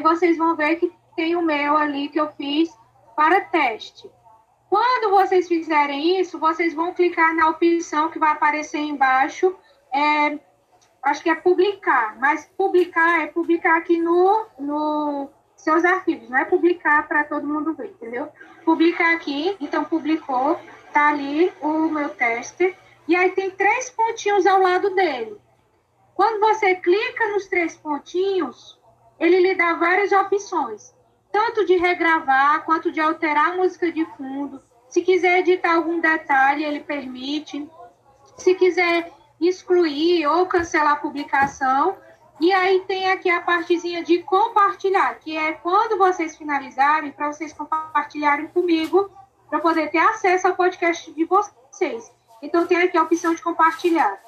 vocês vão ver que tem o meu ali que eu fiz para teste. Quando vocês fizerem isso, vocês vão clicar na opção que vai aparecer embaixo. É, acho que é publicar, mas publicar é publicar aqui no, no seus arquivos, não é publicar para todo mundo ver, entendeu? Publicar aqui, então publicou, tá ali o meu teste, e aí tem três pontinhos ao lado dele. Quando você clica nos três pontinhos, ele lhe dá várias opções, tanto de regravar quanto de alterar a música de fundo. Se quiser editar algum detalhe, ele permite. Se quiser excluir ou cancelar a publicação. E aí tem aqui a partezinha de compartilhar, que é quando vocês finalizarem, para vocês compartilharem comigo, para poder ter acesso ao podcast de vocês. Então tem aqui a opção de compartilhar.